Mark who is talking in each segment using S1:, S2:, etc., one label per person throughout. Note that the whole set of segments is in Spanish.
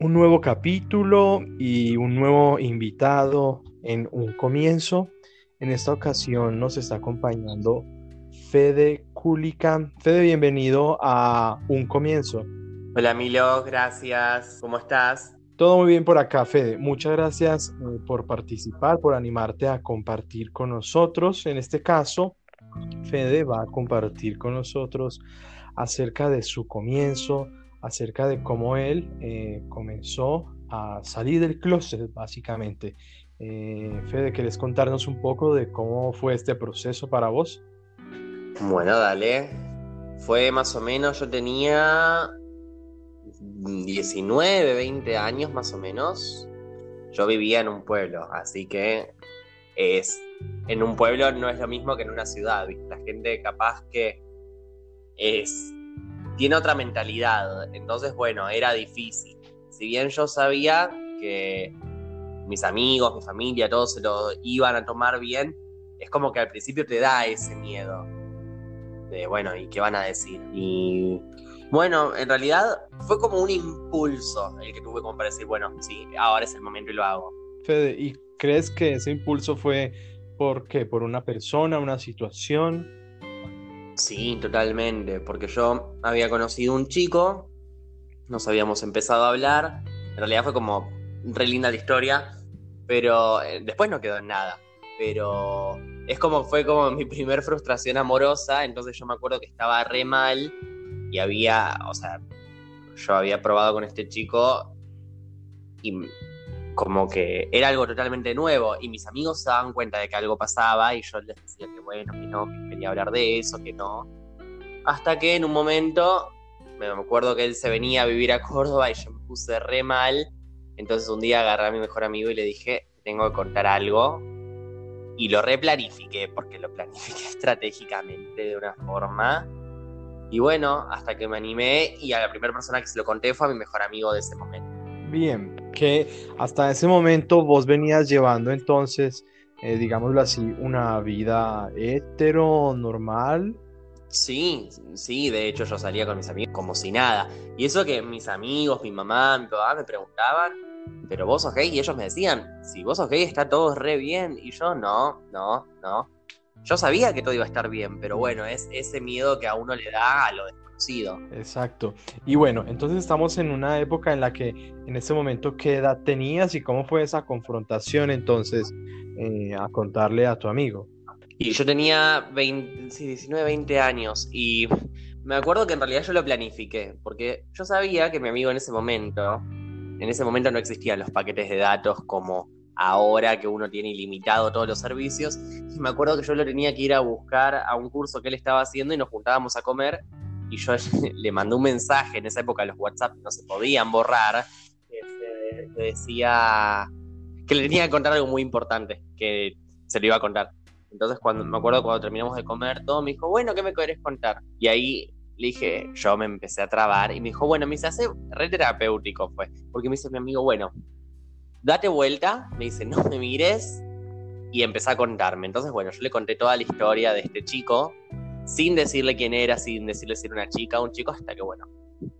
S1: un nuevo capítulo y un nuevo invitado en un comienzo. En esta ocasión nos está acompañando Fede Kulikan. Fede, bienvenido a Un Comienzo.
S2: Hola Milo, gracias. ¿Cómo estás?
S1: Todo muy bien por acá, Fede. Muchas gracias eh, por participar, por animarte a compartir con nosotros. En este caso, Fede va a compartir con nosotros acerca de su comienzo, acerca de cómo él eh, comenzó a salir del closet, básicamente. Eh, Fede, ¿querés contarnos un poco de cómo fue este proceso para vos?
S2: Bueno, dale. Fue más o menos, yo tenía 19, 20 años más o menos. Yo vivía en un pueblo, así que es en un pueblo no es lo mismo que en una ciudad. La gente capaz que es tiene otra mentalidad. Entonces, bueno, era difícil. Si bien yo sabía que mis amigos, mi familia, todos se lo iban a tomar bien, es como que al principio te da ese miedo. De, bueno, ¿y qué van a decir? Y bueno, en realidad fue como un impulso el que tuve como para decir, bueno, sí, ahora es el momento y lo hago.
S1: ¿y crees que ese impulso fue por qué? ¿Por una persona, una situación?
S2: Sí, totalmente, porque yo había conocido un chico, nos habíamos empezado a hablar, en realidad fue como re linda la historia, pero eh, después no quedó en nada. Pero es como fue como mi primer frustración amorosa, entonces yo me acuerdo que estaba re mal y había, o sea, yo había probado con este chico y como que era algo totalmente nuevo y mis amigos se daban cuenta de que algo pasaba y yo les decía que bueno, que no, que quería hablar de eso, que no. Hasta que en un momento, me acuerdo que él se venía a vivir a Córdoba y yo me puse re mal. Entonces un día agarré a mi mejor amigo y le dije, tengo que contar algo. Y lo replanifiqué, porque lo planifiqué estratégicamente de una forma. Y bueno, hasta que me animé y a la primera persona que se lo conté fue a mi mejor amigo de ese momento.
S1: Bien, que hasta ese momento vos venías llevando entonces, eh, digámoslo así, una vida hetero, normal.
S2: Sí, sí, de hecho yo salía con mis amigos como si nada. Y eso que mis amigos, mi mamá, mi papá me preguntaban, pero vos sos y ellos me decían, si vos sos está todo re bien. Y yo no, no, no. Yo sabía que todo iba a estar bien, pero bueno, es ese miedo que a uno le da a lo desconocido.
S1: Exacto. Y bueno, entonces estamos en una época en la que en ese momento qué edad tenías y cómo fue esa confrontación entonces eh, a contarle a tu amigo.
S2: Y yo tenía 20, 19, 20 años y me acuerdo que en realidad yo lo planifiqué, porque yo sabía que mi amigo en ese momento, en ese momento no existían los paquetes de datos como ahora que uno tiene ilimitado todos los servicios. Y me acuerdo que yo lo tenía que ir a buscar a un curso que él estaba haciendo y nos juntábamos a comer. Y yo le mandé un mensaje, en esa época los WhatsApp no se podían borrar, que, decía que le tenía que contar algo muy importante, que se lo iba a contar. Entonces cuando me acuerdo cuando terminamos de comer todo, me dijo, bueno, ¿qué me querés contar? Y ahí le dije, yo me empecé a trabar y me dijo, bueno, me dice, hace re terapéutico fue, porque me dice mi amigo, bueno, date vuelta, me dice, no me mires, y empezó a contarme. Entonces, bueno, yo le conté toda la historia de este chico, sin decirle quién era, sin decirle si era una chica o un chico, hasta que, bueno,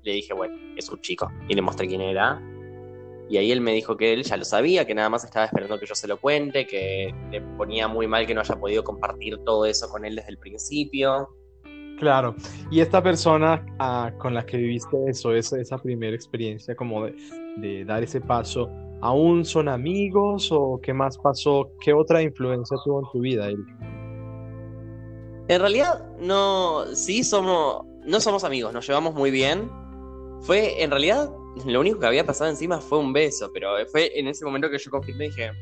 S2: le dije, bueno, es un chico, y le mostré quién era. Y ahí él me dijo que él ya lo sabía, que nada más estaba esperando que yo se lo cuente, que le ponía muy mal que no haya podido compartir todo eso con él desde el principio.
S1: Claro, y esta persona ah, con la que viviste eso, esa, primera experiencia como de, de dar ese paso, ¿Aún son amigos o qué más pasó? ¿Qué otra influencia tuvo en tu vida él?
S2: En realidad, no, sí somos, no somos amigos, nos llevamos muy bien. Fue, en realidad, lo único que había pasado encima fue un beso, pero fue en ese momento que yo confirmé y dije,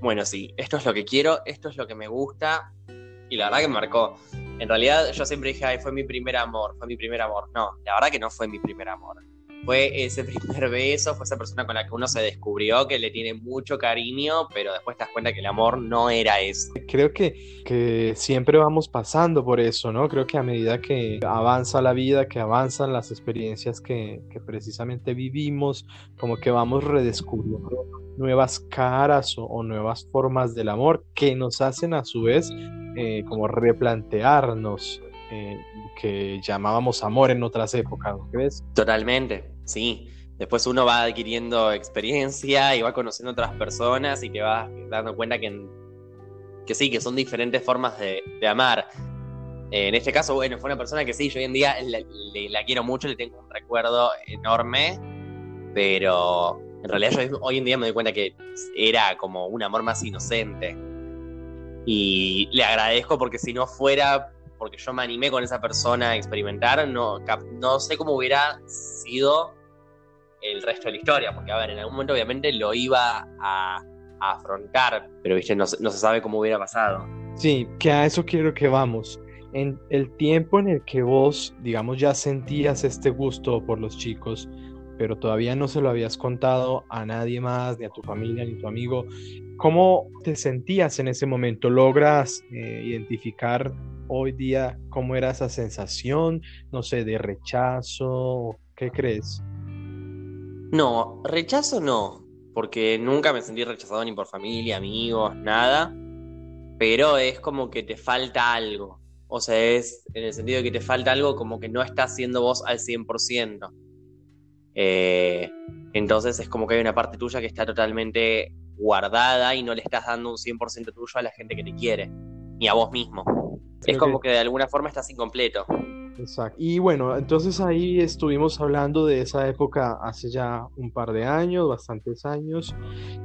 S2: bueno, sí, esto es lo que quiero, esto es lo que me gusta, y la verdad que me marcó. En realidad, yo siempre dije, ay, fue mi primer amor, fue mi primer amor. No, la verdad que no fue mi primer amor fue ese primer beso, fue esa persona con la que uno se descubrió que le tiene mucho cariño, pero después te das cuenta que el amor no era eso.
S1: Creo que, que siempre vamos pasando por eso, ¿no? Creo que a medida que avanza la vida, que avanzan las experiencias que, que precisamente vivimos, como que vamos redescubriendo nuevas caras o, nuevas formas del amor que nos hacen a su vez eh, como replantearnos eh, que llamábamos amor en otras épocas, ¿no crees?
S2: Totalmente. Sí, después uno va adquiriendo experiencia y va conociendo otras personas y te vas dando cuenta que, que sí, que son diferentes formas de, amar. En este caso, bueno, fue una persona que sí, yo hoy en día la, quiero mucho, le tengo un recuerdo enorme, pero en realidad yo hoy en día me doy cuenta que era como un amor más inocente. Y le agradezco porque si no fuera porque yo me animé con esa persona a experimentar, no, no sé cómo hubiera sido el resto de la historia, porque a ver, en algún momento obviamente lo iba a, afrontar, pero viste, no, no, se sabe cómo hubiera pasado.
S1: Sí, que a eso quiero que vamos. En el tiempo en el que vos, digamos, ya sentías este gusto por los chicos, pero todavía no se lo habías contado a nadie más, ni a tu familia, ni a tu amigo, ¿cómo te sentías en ese momento? ¿Logras eh, identificar hoy día cómo era esa sensación, no sé, de rechazo? ¿Qué crees?
S2: No, rechazo no, porque nunca me sentí rechazado ni por familia, amigos, nada, pero es como que te falta algo. O sea, es en el sentido de que te falta algo como que no estás siendo vos al 100%. Eh, entonces es como que hay una parte tuya que está totalmente guardada y no le estás dando un 100% tuyo a la gente que te quiere, ni a vos mismo es como que... de alguna forma estás incompleto.
S1: Exacto. Y bueno, entonces ahí estuvimos hablando de esa época hace ya un par de años, bastantes años.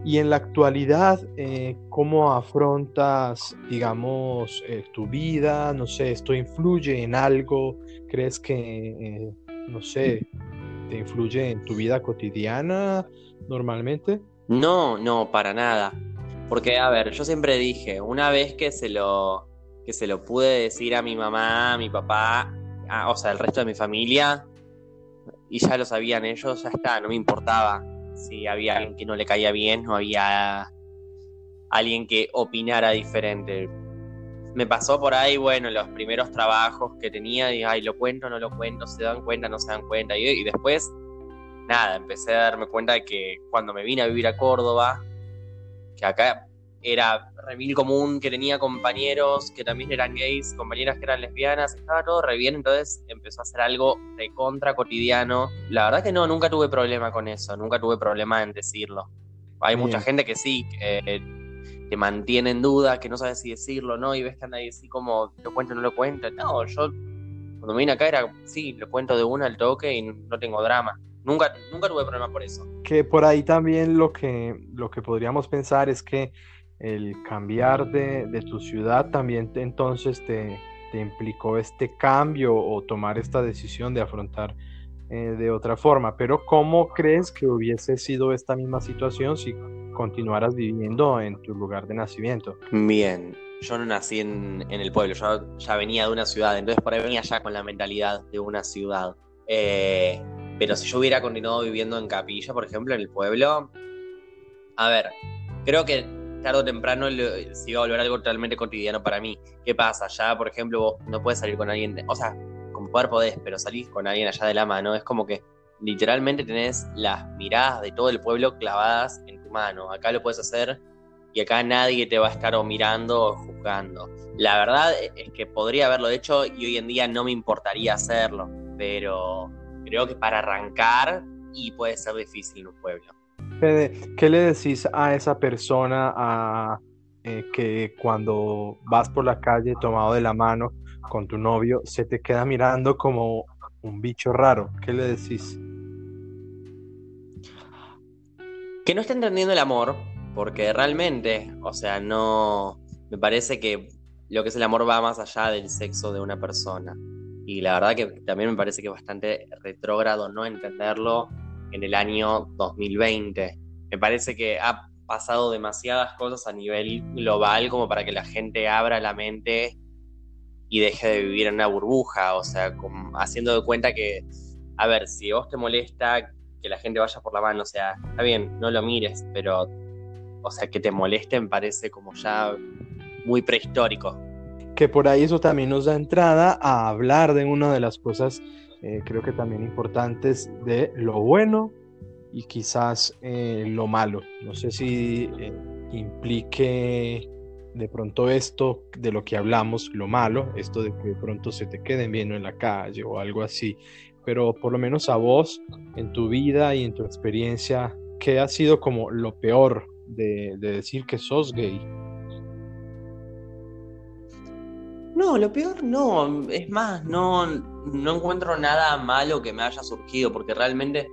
S1: Y en la actualidad, eh, ¿cómo afrontas, digamos, eh, tu vida? No sé, ¿esto influye en algo? ¿Crees que, eh, no sé, te influye en tu vida cotidiana normalmente?
S2: No, no, para nada. Porque, a ver, yo siempre dije, una vez que se lo que se lo pude decir a mi mamá, a mi papá, o sea, al resto de mi familia, y ya lo sabían ellos, ya está, no me importaba si había alguien que no le caía bien o había alguien que opinara diferente. Me pasó por ahí, bueno, los primeros trabajos que tenía, y ay, lo cuento, no lo cuento, se dan cuenta, no se dan cuenta, y, y después, nada, empecé a darme cuenta de que cuando me vine a vivir a Córdoba, que acá era re común, que tenía compañeros que también eran gays, compañeras que eran lesbianas, estaba todo re bien, entonces empezó a ser algo de contra cotidiano. La verdad que no, nunca tuve problema con eso, nunca tuve problema en decirlo. Hay mucha gente que sí, que te mantiene en duda, que no sabe si decirlo o no, y ves que anda ahí así como, lo cuento o no lo cuento. No, yo cuando me vine acá era, sí, lo cuento de una al toque y no tengo drama. Nunca, nunca tuve problema por eso.
S1: Que por ahí también lo que, lo que podríamos pensar es que el cambiar de, tu ciudad también entonces te, implicó este cambio o tomar esta decisión de afrontar eh, de otra forma. Pero ¿cómo crees que hubiese sido esta misma situación si continuaras viviendo en tu lugar de nacimiento?
S2: Bien, yo no nací en, el pueblo, yo ya venía de una ciudad, entonces por ahí venía ya con la mentalidad de una ciudad. Eh, pero si yo hubiera continuado viviendo en Capilla, por ejemplo, en el pueblo, a ver, creo que tarde o temprano se iba a volver algo totalmente cotidiano para mí. ¿Qué pasa? Ya, por ejemplo, vos no puedes salir con alguien, o sea, con poder podés, pero salís con alguien allá de la mano. Es como que literalmente tenés las miradas de todo el pueblo clavadas en tu mano. Acá lo puedes hacer y acá nadie te va a estar o mirando o juzgando. La verdad es que podría haberlo hecho y hoy en día no me importaría hacerlo, pero creo que para arrancar y puede ser difícil en un pueblo.
S1: ¿Qué le decís a esa persona a, eh, que cuando vas por la calle tomado de la mano con tu novio se te queda mirando como un bicho raro? ¿Qué le decís?
S2: Que no está entendiendo el amor, porque realmente, o sea, no. Me parece que lo que es el amor va más allá del sexo de una persona. Y la verdad que también me parece que es bastante retrógrado no entenderlo en el año 2020. Me parece que ha pasado demasiadas cosas a nivel global como para que la gente abra la mente y deje de vivir en una burbuja, o sea, haciendo de cuenta que, a ver, si vos te molesta que la gente vaya por la mano, o sea, está bien, no lo mires, pero, o sea, que te moleste me parece como ya muy prehistórico.
S1: Que por ahí eso también nos da entrada a hablar de una de las cosas eh, creo que también importantes de lo bueno y quizás eh, lo malo. No sé si eh, implique de pronto esto de lo que hablamos, lo malo, esto de que de pronto se te queden viendo en la calle o algo así, pero por lo menos a vos, en tu vida y en tu experiencia, ¿qué ha sido como lo peor de, de decir que sos gay?
S2: No, lo peor no, es más, no, no encuentro nada malo que me haya surgido, porque realmente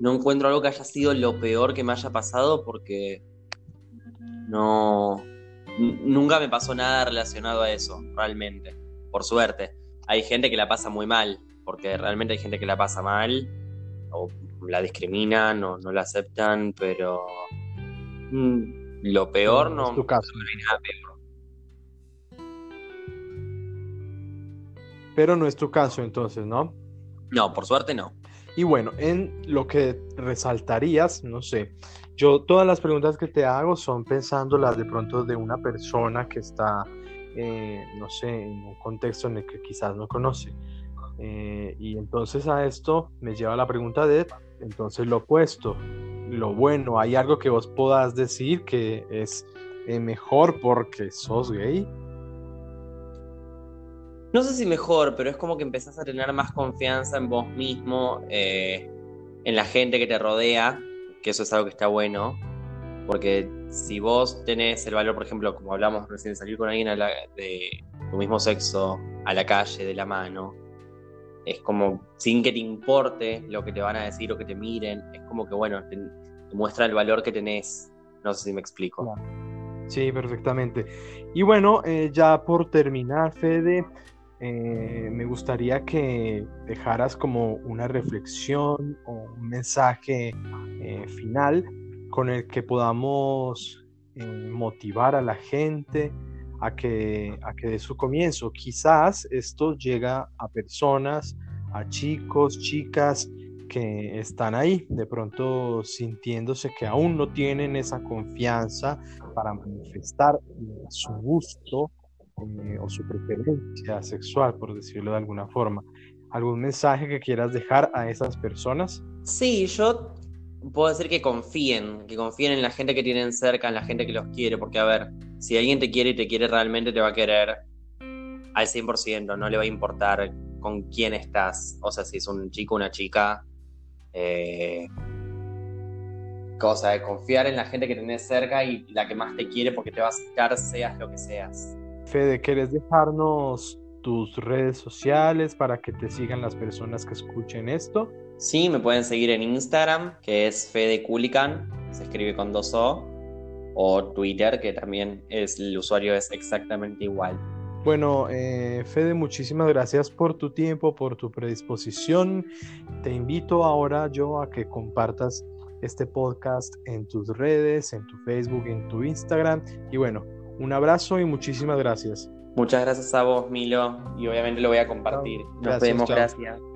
S2: no encuentro algo que haya sido lo peor que me haya pasado, porque no, nunca me pasó nada relacionado a eso, realmente, por suerte. Hay gente que la pasa muy mal, porque realmente hay gente que la pasa mal, o la discriminan, o no la aceptan, pero mm, lo peor no, hay nada peor.
S1: Pero no es tu caso entonces, ¿no?
S2: No, por suerte no.
S1: Y bueno, en lo que resaltarías, no sé, yo todas las preguntas que te hago son pensándolas de pronto de una persona que está, eh, no sé, en un contexto en el que quizás no conoce. Eh, y entonces a esto me lleva la pregunta de, entonces lo opuesto, lo bueno, ¿hay algo que vos puedas decir que es eh, mejor porque sos gay?
S2: No sé si mejor, pero es como que empezás a tener más confianza en vos mismo, eh, en la gente que te rodea, que eso es algo que está bueno, porque si vos tenés el valor, por ejemplo, como hablamos recién, salir con alguien a la- de tu mismo sexo a la calle de la mano, es como sin que te importe lo que te van a decir o que te miren, es como que, bueno, te, te muestra el valor que tenés. No sé si me explico.
S1: Sí, perfectamente. Y bueno, eh, ya por terminar, Fede, eh, me gustaría que dejaras como una reflexión o un mensaje eh, final con el que podamos eh, motivar a la gente a que, a que dé su comienzo. Quizás esto llega a personas, a chicos, chicas que están ahí, de pronto sintiéndose que aún no tienen esa confianza para manifestar su gusto eh, o su preferencia sexual, por decirlo de alguna forma. ¿Algún mensaje que quieras dejar a esas personas?
S2: Sí, yo puedo decir que confíen, que confíen en la gente que tienen cerca, en la gente que los quiere, porque a ver, si alguien te quiere y te quiere realmente, te va a querer al 100%, no le va a importar con quién estás, o sea, si es un chico o una chica, eh, cosa de confiar en la gente que tenés cerca y la que más te quiere porque te va a aceptar seas lo que seas.
S1: Fede, ¿quieres dejarnos tus redes sociales para que te sigan las personas que escuchen esto?
S2: Sí, me pueden seguir en Instagram, que es Fede Culican, se escribe con dos O, o Twitter, que también es, el usuario es exactamente igual.
S1: Bueno, eh, Fede, muchísimas gracias por tu tiempo, por tu predisposición. Te invito ahora yo a que compartas este podcast en tus redes, en tu Facebook, en tu Instagram. Y bueno, un abrazo y muchísimas gracias.
S2: Muchas gracias a vos, Milo, y obviamente lo voy a compartir. Nos
S1: Gracias,
S2: vemos,
S1: chao.
S2: gracias.